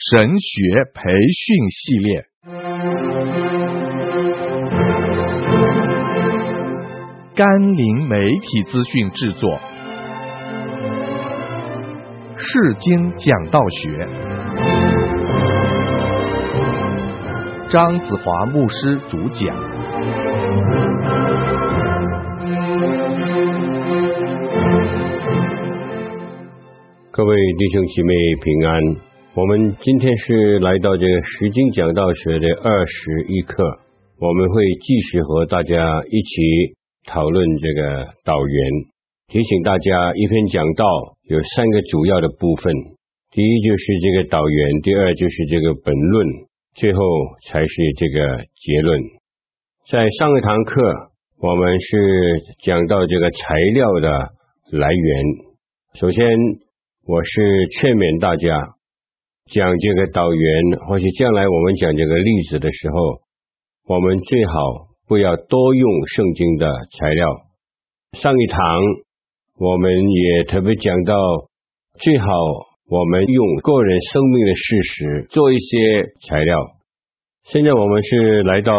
神学培训系列，甘霖媒体资讯制作，世经讲道学，张子华牧师主讲。各位弟兄姊妹平安。我们今天是来到这个世经讲道学的二十一课，我们会继续和大家一起讨论这个导言。提醒大家，一篇讲道有三个主要的部分：第一就是这个导言，第二就是这个本论，最后才是这个结论。在上一堂课，我们是讲到这个材料的来源。首先，我是劝勉大家。讲这个导员，或许将来我们讲这个例子的时候，我们最好不要多用圣经的材料。上一堂我们也特别讲到，最好我们用个人生命的事实做一些材料。现在我们是来到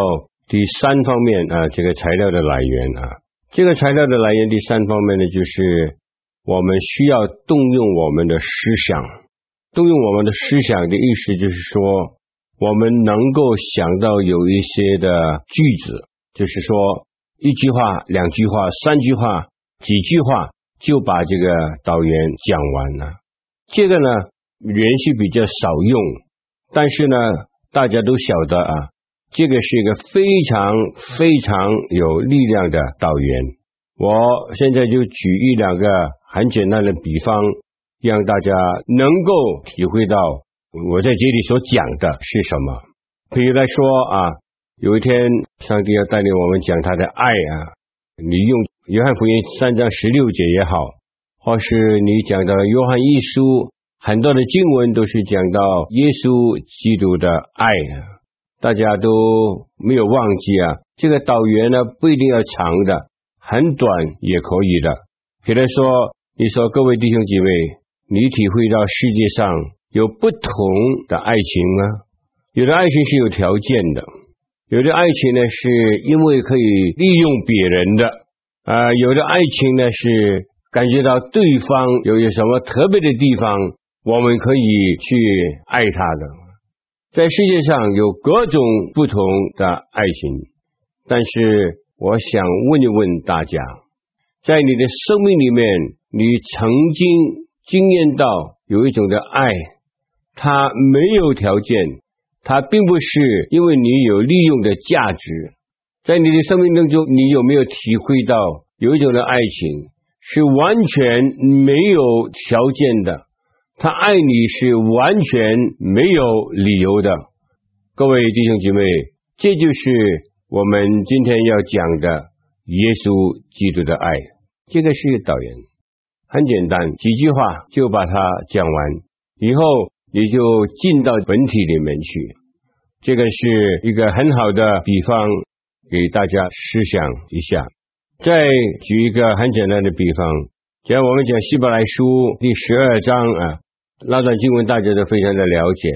第三方面啊，这个材料的来源啊，这个材料的来源第三方面呢，就是我们需要动用我们的思想。动用我们的思想的意思，就是说，我们能够想到有一些的句子，就是说，一句话、两句话、三句话、几句话，就把这个导言讲完了。这个呢，连续比较少用，但是呢，大家都晓得啊，这个是一个非常非常有力量的导言。我现在就举一两个很简单的比方。让大家能够体会到我在这里所讲的是什么。比如来说啊，有一天上帝要带领我们讲他的爱啊，你用约翰福音三章十六节也好，或是你讲到约翰一书，很多的经文都是讲到耶稣基督的爱啊，大家都没有忘记啊。这个导言呢，不一定要长的，很短也可以的。比如说，你说各位弟兄姐妹。你体会到世界上有不同的爱情吗？有的爱情是有条件的，有的爱情呢是因为可以利用别人的，啊、有的爱情呢是感觉到对方有些什么特别的地方，我们可以去爱他的。在世界上有各种不同的爱情，但是我想问一问大家，在你的生命里面，你曾经经验到有一种的爱，它没有条件，它并不是因为你有利用的价值。在你的生命当中，你有没有体会到有一种的爱情是完全没有条件的？他爱你是完全没有理由的。各位弟兄姐妹，这就是我们今天要讲的耶稣基督的爱。这个是导言。很简单，几句话就把它讲完，以后你就进到本体里面去。这个是一个很好的比方，给大家思想一下。再举一个很简单的比方，既然我们讲希伯来书第十二章啊，那段经文大家都非常的了解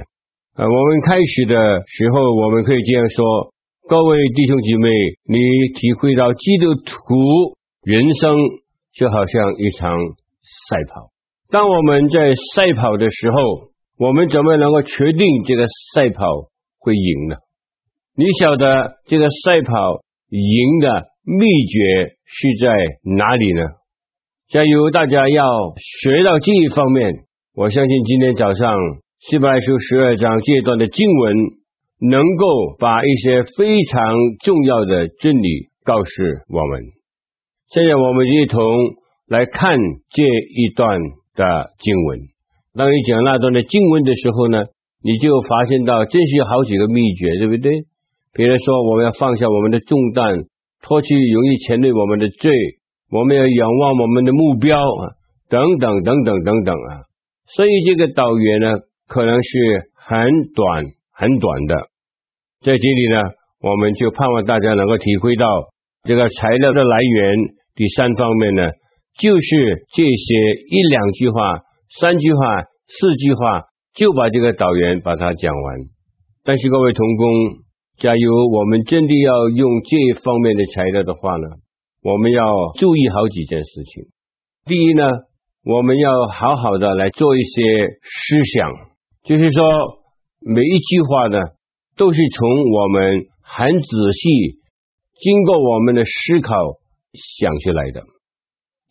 啊。我们开始的时候，我们可以这样说：各位弟兄姐妹，你体会到基督徒人生就好像一场。赛跑，当我们在赛跑的时候，我们怎么能够确定这个赛跑会赢呢？你晓得这个赛跑赢的秘诀是在哪里呢？假如大家要学到这一方面，我相信今天早上希伯来书十二章这段的经文，能够把一些非常重要的真理告诉我们。现在我们一同。来看这一段的经文。当你讲那段的经文的时候呢，你就发现到真是有好几个秘诀，对不对？比如说，我们要放下我们的重担，脱去容易牵累我们的罪，我们要仰望我们的目标啊，等等等等等等啊。所以这个导言呢，可能是很短很短的。在这里呢，我们就盼望大家能够体会到这个材料的来源。第三方面呢。就是这些一两句话、三句话、四句话，就把这个导员把它讲完。但是各位同工，假如我们真的要用这一方面的材料的话呢，我们要注意好几件事情。第一呢，我们要好好的来做一些思想，就是说每一句话呢，都是从我们很仔细、经过我们的思考想出来的。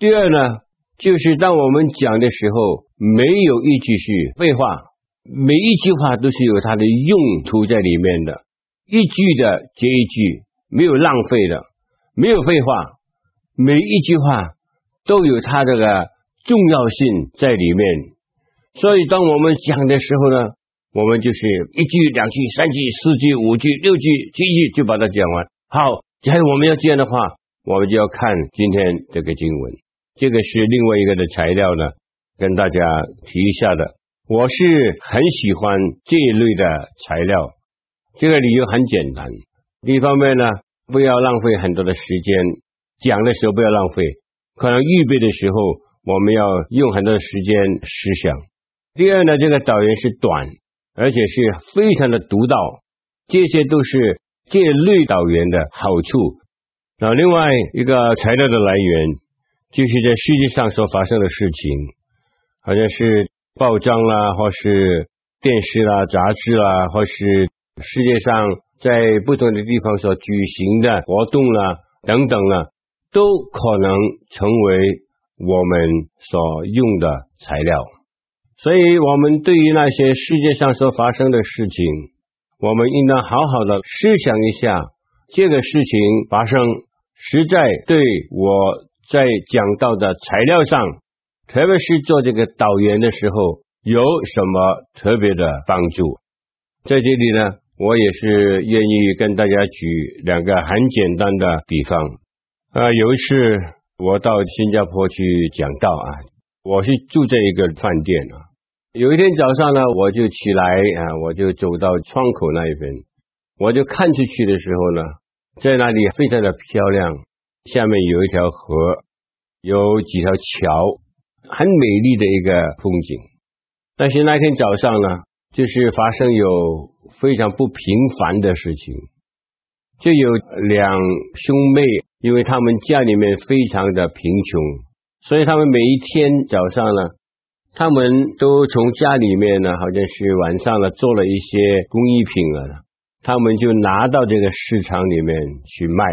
第二呢，就是当我们讲的时候，没有一句是废话，每一句话都是有它的用途在里面的，一句的接一句，没有浪费的，没有废话，每一句话都有它这个重要性在里面。所以当我们讲的时候呢，我们就是一句、两句、三句、四句、五句、六句、七句就把它讲完。好，假如我们要这样的话，我们就要看今天这个经文。这个是另外一个的材料呢，跟大家提一下的。我是很喜欢这一类的材料，这个理由很简单。一方面呢，不要浪费很多的时间，讲的时候不要浪费，可能预备的时候我们要用很多的时间思想。第二呢，这个导言是短。而且是非常的独到，这些都是这类导言的好处。那另外一个材料的来源，就是在世界上所发生的事情，好像是报章啦，或是电视啦、杂志啦，或是世界上在不同的地方所举行的活动啦等等啦，都可能成为我们所用的材料。所以，我们对于那些世界上所发生的事情，我们应当好好的思想一下，这个事情发生实在对我在讲道的材料上，特别是做这个导员的时候，有什么特别的帮助。在这里呢，我也是愿意跟大家举两个很简单的比方。啊，有一次我到新加坡去讲道啊，我是住在一个饭店啊。有一天早上呢，我就起来啊，我就走到窗口那一边，我就看出去的时候呢，在那里非常的漂亮，下面有一条河，有几条桥，很美丽的一个风景。但是那天早上呢，就是发生有非常不平凡的事情，就有两兄妹，因为他们家里面非常的贫穷，所以他们每一天早上呢。他们都从家里面呢，好像是晚上了做了一些工艺品了，他们就拿到这个市场里面去卖。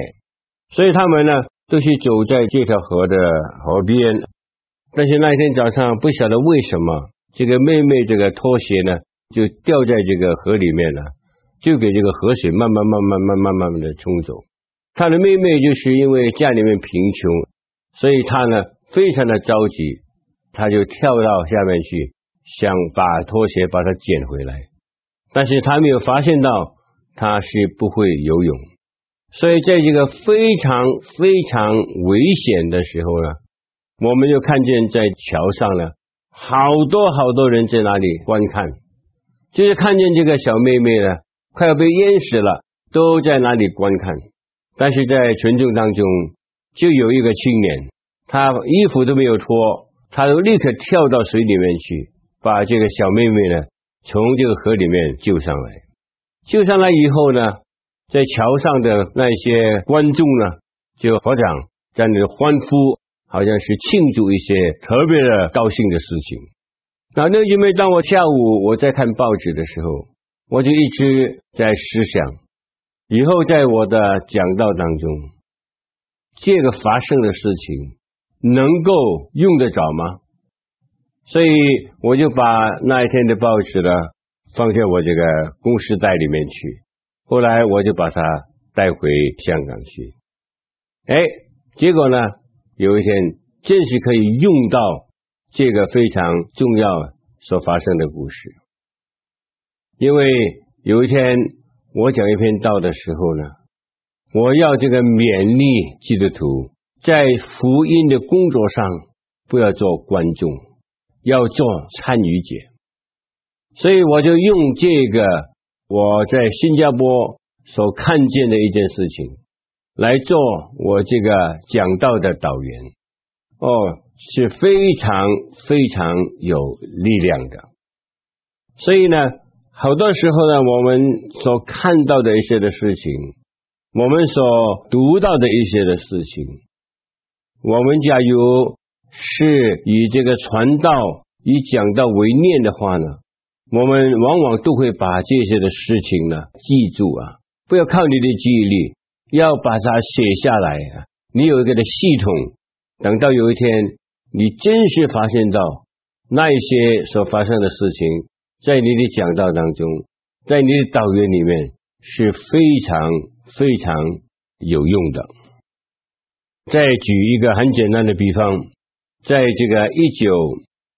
所以他们呢，都是走在这条河的河边。但是那天早上不晓得为什么，这个妹妹这个拖鞋呢，就掉在这个河里面了，就给这个河水慢慢慢慢慢慢慢慢的冲走。他的妹妹就是因为家里面贫穷，所以他呢非常的着急。他就跳到下面去，想把拖鞋把它捡回来，但是他没有发现到他是不会游泳，所以在这个非常非常危险的时候呢，我们就看见在桥上呢，好多好多人在那里观看，就是看见这个小妹妹呢快要被淹死了，都在那里观看，但是在群众当中就有一个青年，他衣服都没有脱。他就立刻跳到水里面去，把这个小妹妹呢从这个河里面救上来。救上来以后呢，在桥上的那些观众呢，就合掌在那欢呼，好像是庆祝一些特别的高兴的事情。那那因为当我下午我在看报纸的时候，我就一直在思想，以后在我的讲道当中，这个发生的事情。能够用得着吗？所以我就把那一天的报纸呢放在我这个公事袋里面去。后来我就把它带回香港去。哎，结果呢，有一天正是可以用到这个非常重要所发生的故事。因为有一天我讲一篇道的时候呢，我要这个勉励基督徒。在福音的工作上，不要做观众，要做参与者。所以我就用这个我在新加坡所看见的一件事情来做我这个讲道的导员。哦，是非常非常有力量的。所以呢，好多时候呢，我们所看到的一些的事情，我们所读到的一些的事情，我们假如是以这个传道、以讲道为念的话呢，我们往往都会把这些的事情呢记住啊，不要靠你的记忆力，要把它写下来啊。你有一个的系统，等到有一天你真实发现到那一些所发生的事情。在你的讲道当中，在你的导言里面是非常非常有用的。再举一个很简单的比方，在这个一九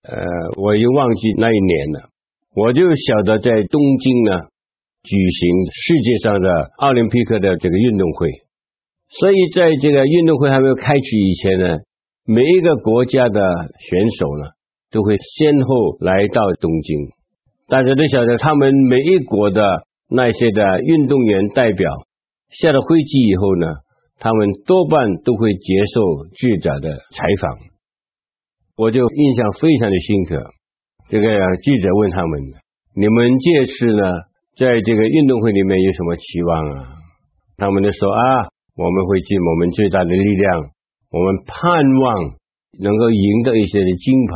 呃，我又忘记那一年了，我就晓得在东京呢举行世界上的奥林匹克的这个运动会，所以在这个运动会还没有开始以前呢，每一个国家的选手呢都会先后来到东京。大家都晓得，他们每一国的那些的运动员代表下了飞机以后呢，他们多半都会接受记者的采访。我就印象非常的深刻。这个记者问他们：“你们这次呢，在这个运动会里面有什么期望啊？”他们就说：“啊，我们会尽我们最大的力量，我们盼望能够赢得一些的金牌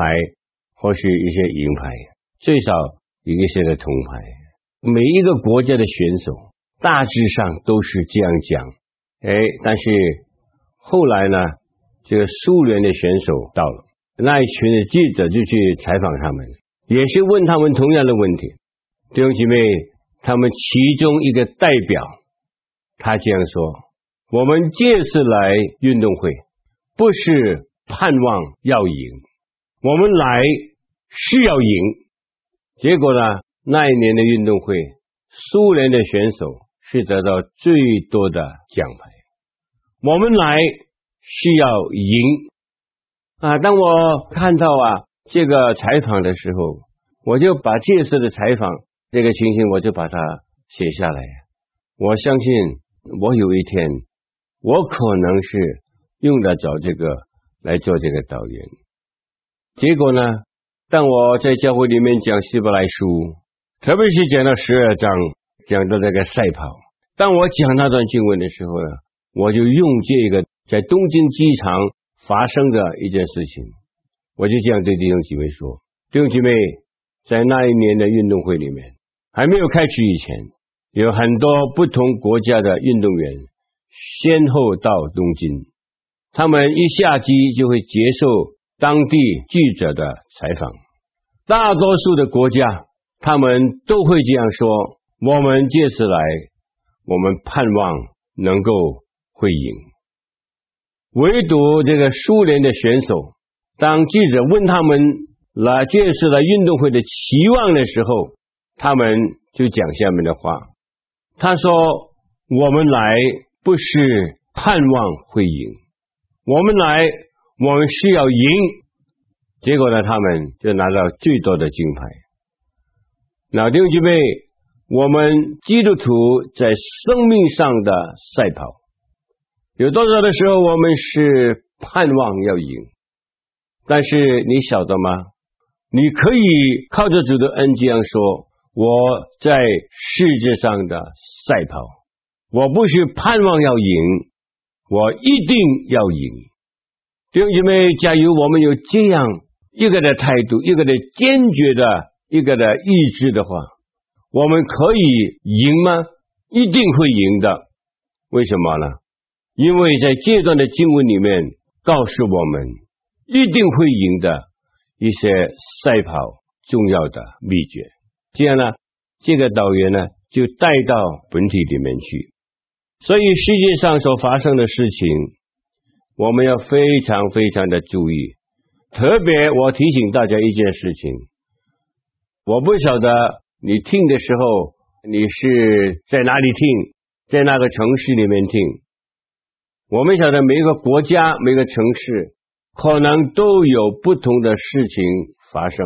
或是一些银牌，最少。”一些的铜牌，每一个国家的选手大致上都是这样讲，哎，但是后来呢，这个苏联的选手到了，那一群的记者就去采访他们，也是问他们同样的问题。弟兄姐妹，他们其中一个代表，他这样说：我们这次来运动会，不是盼望要赢，我们来是要赢。结果呢，那一年的运动会，苏联的选手是得到最多的奖牌。我们来是要赢啊！当我看到啊这个采访的时候，我就把这次的采访这个情形，我就把它写下来。我相信，我有一天，我可能是用得着这个来做这个导演。结果呢？当我在教会里面讲希伯来书，特别是讲到十二章，讲到这个赛跑。当我讲那段经文的时候呢，我就用这个在东京机场发生的一件事情，我就这样对弟兄姐妹说：弟兄姐妹，在那一年的运动会里面，还没有开始以前，有很多不同国家的运动员先后到东京，他们一下机就会接受。当地记者的采访，大多数的国家，他们都会这样说：我们这次来，我们盼望能够会赢。唯独这个苏联的选手，当记者问他们来这次的运动会的期望的时候，他们就讲下面的话。他说：我们来不是盼望会赢，我们来。我们是要赢，结果呢，他们就拿到最多的金牌。老弟兄姐妹，我们基督徒在生命上的赛跑，有多少的时候我们是盼望要赢，但是你晓得吗？你可以靠着主的恩这样说：我在世界上的赛跑，我不是盼望要赢，我一定要赢。弟兄姐妹，假如我们有这样一个的态度，一个的坚决的一个的意志的话，我们可以赢吗？一定会赢的。为什么呢？因为在这段的经文里面告诉我们，一定会赢的一些赛跑重要的秘诀。这样呢，这个导员呢就带到本体里面去。所以世界上所发生的事情。我们要非常非常的注意，特别我提醒大家一件事情，我不晓得你听的时候你是在哪里听，在那个城市里面听。我们晓得每一个国家、每个城市可能都有不同的事情发生。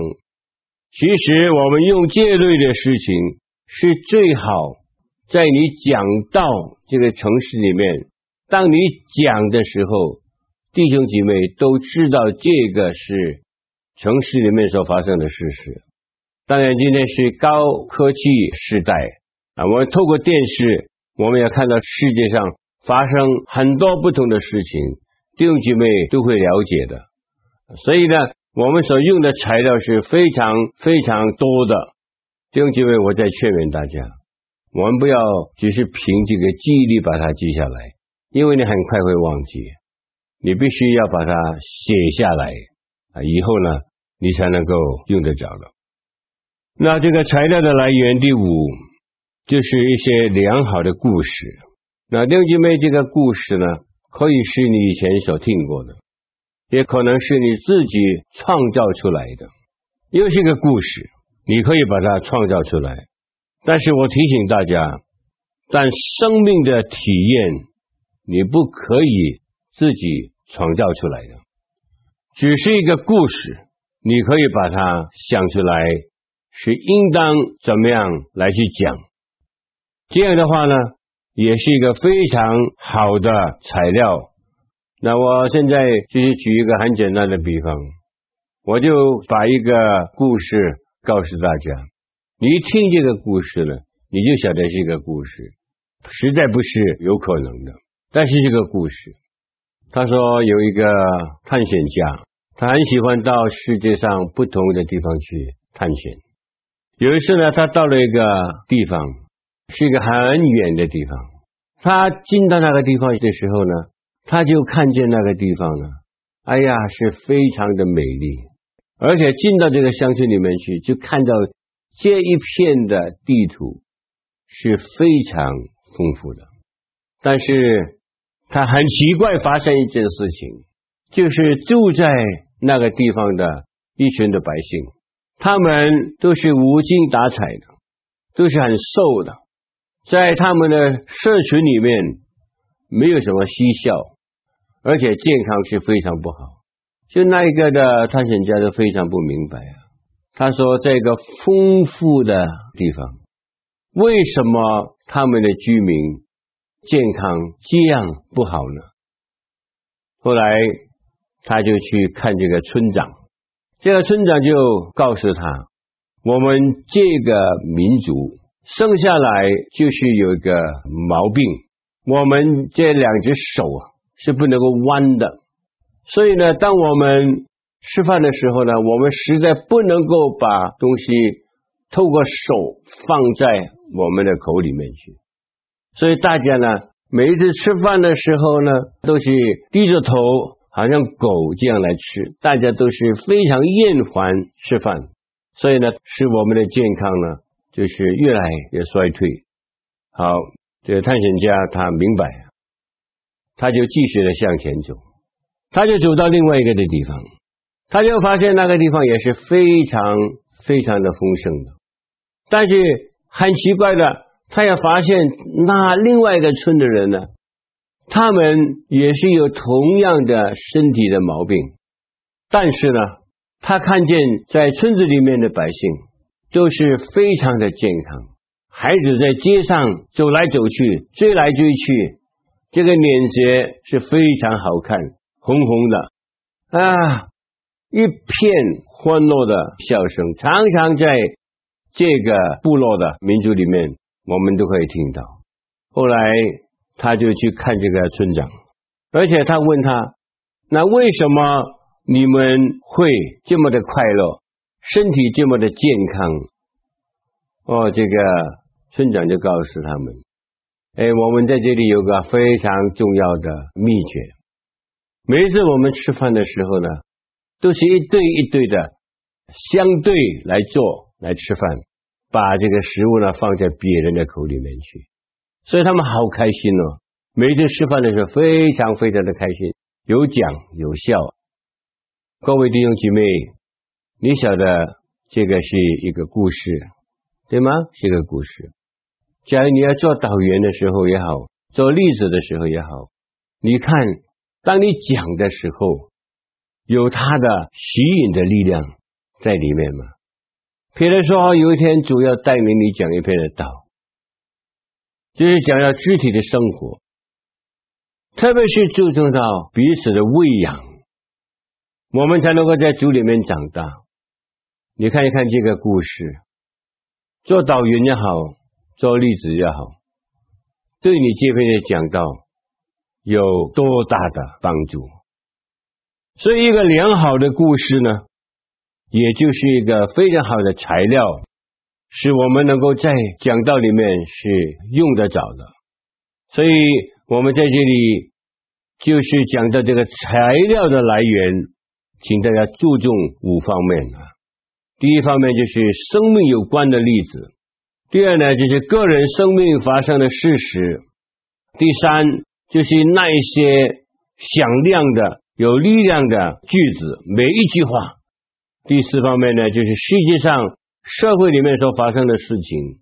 其实我们用这类的事情是最好，在你讲到这个城市里面。当你讲的时候，弟兄姐妹都知道这个是城市里面所发生的事实。当然，今天是高科技时代啊，我们透过电视，我们也看到世界上发生很多不同的事情，弟兄姐妹都会了解的。所以呢，我们所用的材料是非常非常多的。弟兄姐妹，我再劝勉大家，我们不要只是凭这个记忆力把它记下来，因为你很快会忘记。你必须要把它写下来啊，以后呢，你才能够用得着的。那这个材料的来源，第五就是一些良好的故事。那六姐妹，这个故事呢，可以是你以前所听过的，也可能是你自己创造出来的，又是一个故事，你可以把它创造出来。但是我提醒大家，但生命的体验，你不可以自己创造出来的，只是一个故事，你可以把它想出来，是应当怎么样来去讲。这样的话呢，也是一个非常好的材料。那我现在就是举一个很简单的比方，我就把一个故事告诉大家。你一听这个故事呢，你就晓得是一个故事，实在不是有可能的。但是这个故事。他说有一个探险家，他很喜欢到世界上不同的地方去探险。有一次呢，他到了一个地方，是一个很远的地方。他进到那个地方的时候呢，他就看见那个地方呢，哎呀，是非常的美丽。而且进到这个乡村里面去，就看到这一片的地图是非常丰富的。但是。他很奇怪，发生一件事情，就是住在那个地方的一群的百姓，他们都是无精打采的，都是很瘦的，在他们的社群里面没有什么嬉笑，而且健康是非常不好。就那一个的探险家都非常不明白啊，他说，这个丰富的地方，为什么他们的居民？健康这样不好呢？后来他就去看这个村长，这个村长就告诉他：我们这个民族生下来就是有一个毛病，我们这两只手是不能够弯的，所以呢，当我们吃饭的时候呢，我们实在不能够把东西透过手放在我们的口里面去。所以大家呢，每一次吃饭的时候呢，都是低着头，好像狗这样来吃。大家都是非常厌烦吃饭，所以呢，使我们的健康呢，就是越来越衰退。好，这个探险家他明白，他就继续的向前走，他就走到另外一个的地方，他就发现那个地方也是非常非常的丰盛的，但是很奇怪的。他也发现那另外一个村的人呢，他们也是有同样的身体的毛病，但是呢，他看见在村子里面的百姓都是非常的健康，孩子在街上走来走去，追来追去，这个脸色是非常好看，红红的啊，一片欢乐的笑声，常常在这个部落的民族里面。我们都可以听到。后来他就去看这个村长，而且他问他：“那为什么你们会这么的快乐，身体这么的健康？”哦，这个村长就告诉他们：“哎，我们在这里有个非常重要的秘诀。每一次我们吃饭的时候呢，都是一对一对的相对来做来吃饭。”把这个食物呢放在别人的口里面去，所以他们好开心哦。每一次吃饭的时候非常非常的开心，有讲有笑。各位弟兄姐妹，你晓得这个是一个故事，对吗？是一个故事。假如你要做导员的时候也好，做例子的时候也好，你看，当你讲的时候，有他的吸引的力量在里面吗？比如说，有一天主要带领你讲一篇的道，就是讲到肢体的生活，特别是注重到彼此的喂养，我们才能够在主里面长大。你看一看这个故事，做导员也好，做例子也好，对你这边的讲道有多大的帮助？所以，一个良好的故事呢，也就是一个非常好的材料，是我们能够在讲道里面是用得着的。所以，我们在这里就是讲到这个材料的来源，请大家注重五方面啊。第一方面就是生命有关的例子，第二呢就是个人生命发生的事实，第三就是那一些响亮的。有力量的句子，每一句话。第四方面呢，就是世界上社会里面所发生的事情。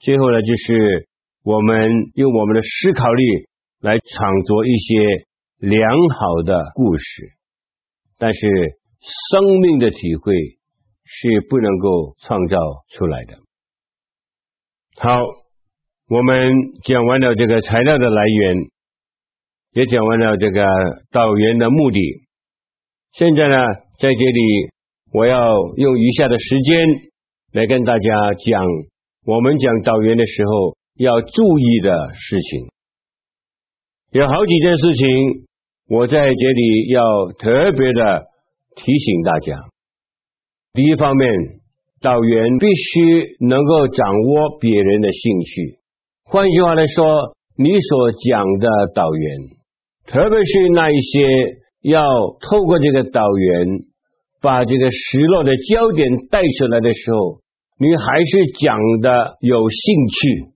最后呢，就是我们用我们的思考力来创作一些良好的故事。但是生命的体会是不能够创造出来的。好，我们讲完了这个材料的来源。也讲完了这个导员的目的，现在呢，在这里我要用余下的时间来跟大家讲我们讲导员的时候要注意的事情。有好几件事情，我在这里要特别的提醒大家。第一方面，导员必须能够掌握别人的兴趣。换句话来说，你所讲的导员。特别是那一些要透过这个导员把这个失落的焦点带出来的时候，你还是讲的有兴趣，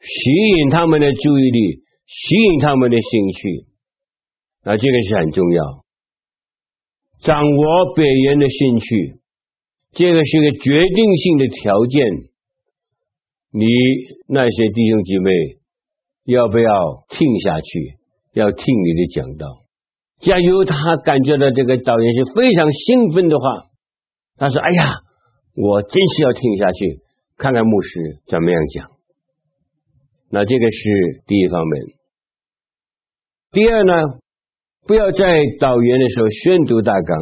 吸引他们的注意力，吸引他们的兴趣，那这个是很重要。掌握别人的兴趣，这个是个决定性的条件。你那些弟兄姐妹要不要听下去？要听你的讲道，假如他感觉到这个导演是非常兴奋的话，他说：“哎呀，我真是要听下去，看看牧师怎么样讲。”那这个是第一方面。第二呢，不要在导言的时候宣读大纲，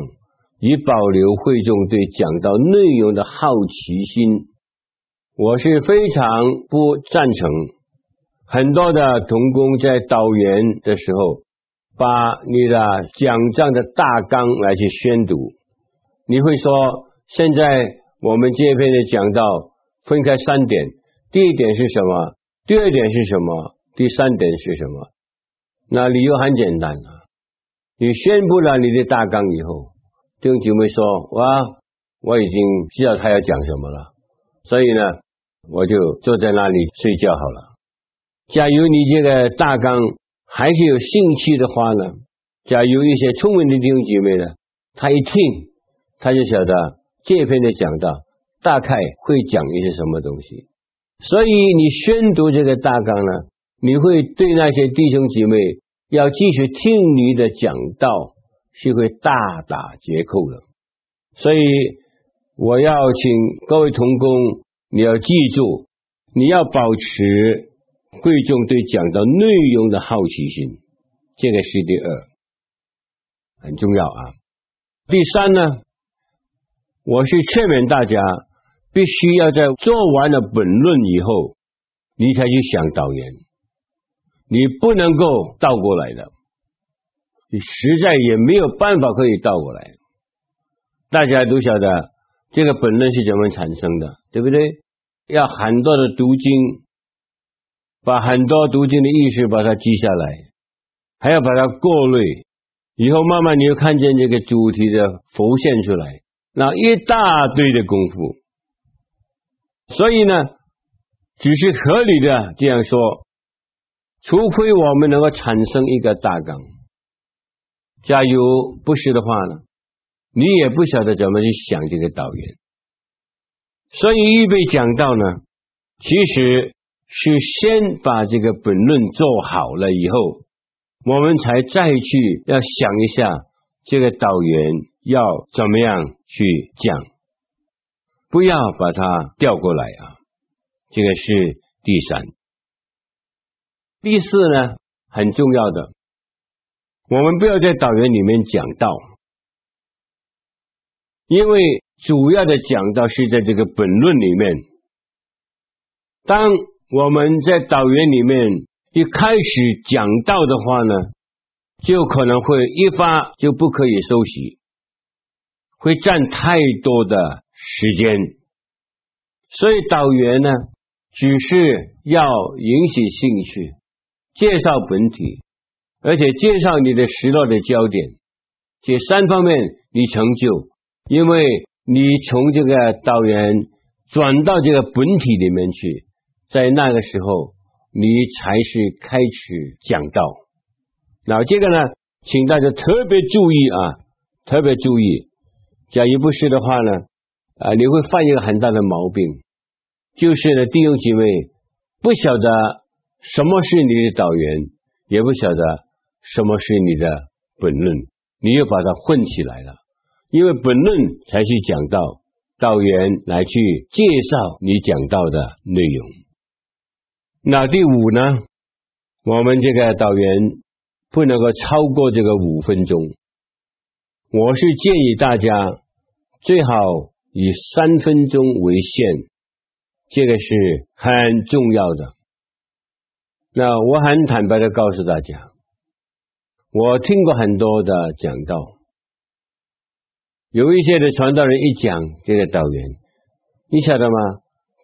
以保留会众对讲道内容的好奇心。我是非常不赞成。很多的同工在导言的时候，把你的讲章的大纲来去宣读。你会说，现在我们这篇的讲道分开三点，第一点是什么？第二点是什么？第三点是什么？那理由很简单啊，你宣布了你的大纲以后，弟兄姐妹说，哇，我已经知道他要讲什么了，所以呢，我就坐在那里睡觉好了。假如你这个大纲还是有兴趣的话呢，假如一些聪明的弟兄姐妹呢，他一听他就晓得这篇的讲道大概会讲一些什么东西，所以你宣读这个大纲呢，你会对那些弟兄姐妹要继续听你的讲道是会大打折扣的。所以我要请各位同工，你要记住，你要保持。贵重对讲道内容的好奇心，这个是第二，很重要啊。第三呢，我是劝勉大家，必须要在做完了本论以后，你才去想导言，你不能够倒过来的，你实在也没有办法可以倒过来。大家都晓得这个本论是怎么产生的，对不对？要很多的读经。把很多读经的意思把它记下来，还要把它过滤，以后慢慢你就看见这个主题的浮现出来，那一大堆的功夫。所以呢，只是合理的这样说，除非我们能够产生一个大纲，假如不是的话呢，你也不晓得怎么去想这个导言。所以预备讲到呢，其实。是先把这个本论做好了以后，我们才再去要想一下这个导言要怎么样去讲，不要把它调过来啊。这个是第三，第四呢，很重要的，我们不要在导员里面讲道，因为主要的讲道是在这个本论里面。当我们在导员里面一开始讲道的话呢，就可能会一发就不可以收息，会占太多的时间。所以导员呢，只是要引起兴趣，介绍本体，而且介绍你的时落的焦点，这三方面你成就，因为你从这个导员转到这个本体里面去，在那个时候你才是开始讲道。那这个呢，请大家特别注意啊，特别注意，假如不是的话呢，啊，你会犯一个很大的毛病。就是呢，弟兄姐妹不晓得什么是你的导员，也不晓得什么是你的本论，你又把它混起来了。因为本论才是讲道，导员来去介绍你讲到的内容。那第五呢，我们这个导员不能够超过这个五分钟。我是建议大家最好以三分钟为限。这个是很重要的。那我很坦白的告诉大家，我听过很多的讲道，有一些的传道人一讲这个导员，你晓得吗？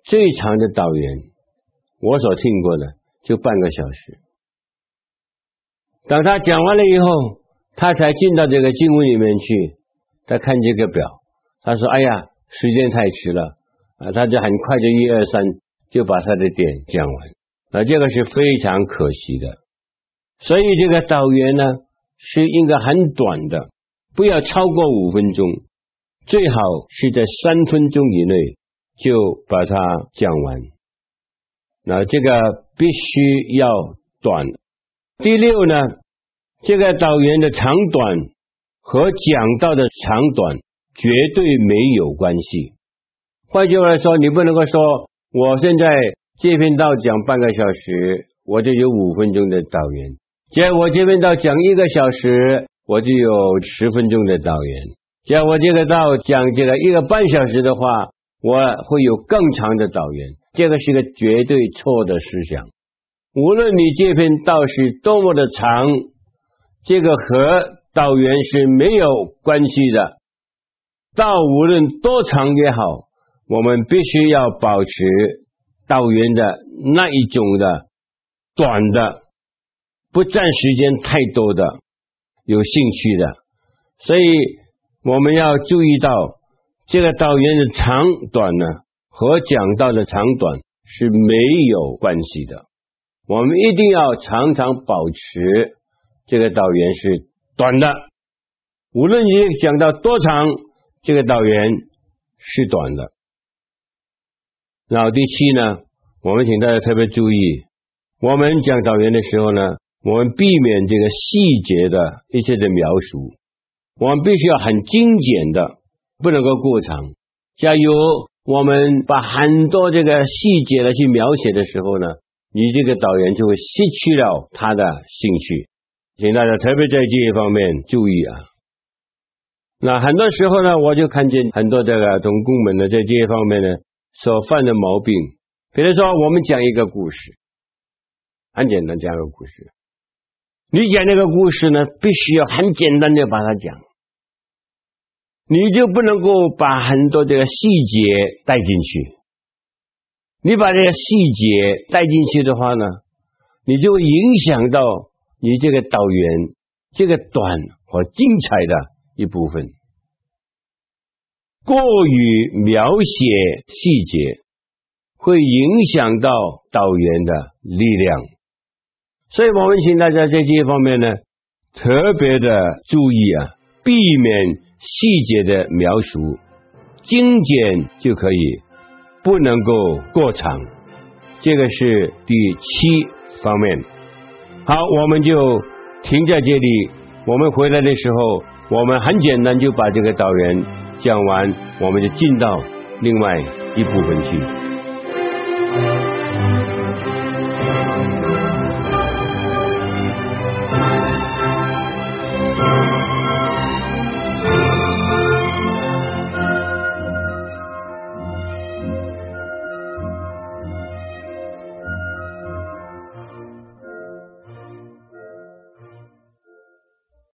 最长的导员，我所听过的就半个小时。等他讲完了以后，他才进到这个经文里面去，他看这个表，他说：“哎呀，时间太迟了。”啊，他就很快就一二三就把他的点讲完，啊，这个是非常可惜的。所以这个导员呢是应该很短的，不要超过五分钟，最好是在三分钟以内就把它讲完。那这个必须要短。第六呢，这个导员的长短和讲到的长短绝对没有关系。换句话说，你不能够说我现在这篇道讲半个小时，我就有五分钟的导员；假如我这篇道讲一个小时，我就有十分钟的导员；假如我这个道讲这个一个半小时的话，我会有更长的导员。这个是个绝对错的思想。无论你这篇道是多么的长，这个和导员是没有关系的。道无论多长也好。我们必须要保持导员的那一种的短的，不占时间太多的，有兴趣的。所以我们要注意到，这个导员的长短呢，和讲道的长短是没有关系的。我们一定要常常保持这个导员是短的，无论你讲到多长，这个导员是短的。然后第七呢，我们请大家特别注意，我们讲导员的时候呢，我们避免这个细节的一切的描述，我们必须要很精简的，不能够过长。假如我们把很多这个细节的去描写的时候呢，你这个导员就会失去了他的兴趣，请大家特别在这一方面注意啊。那很多时候呢，我就看见很多这个同工们呢，在这一方面呢。所犯的毛病，比如说，我们讲一个故事，很简单，讲一个故事。你讲那个故事呢，必须要很简单的把它讲，你就不能够把很多这个细节带进去。你把这个细节带进去的话呢，你就会影响到你这个导员这个短和精彩的一部分。过于描写细节，会影响到导员的力量，所以我们请大家在这一方面呢，特别的注意啊，避免细节的描述，精简就可以，不能够过长。这个是第七方面。好，我们就停在这里。我们回来的时候，我们很简单就把这个导员。讲完，我们就进到另外一部分去。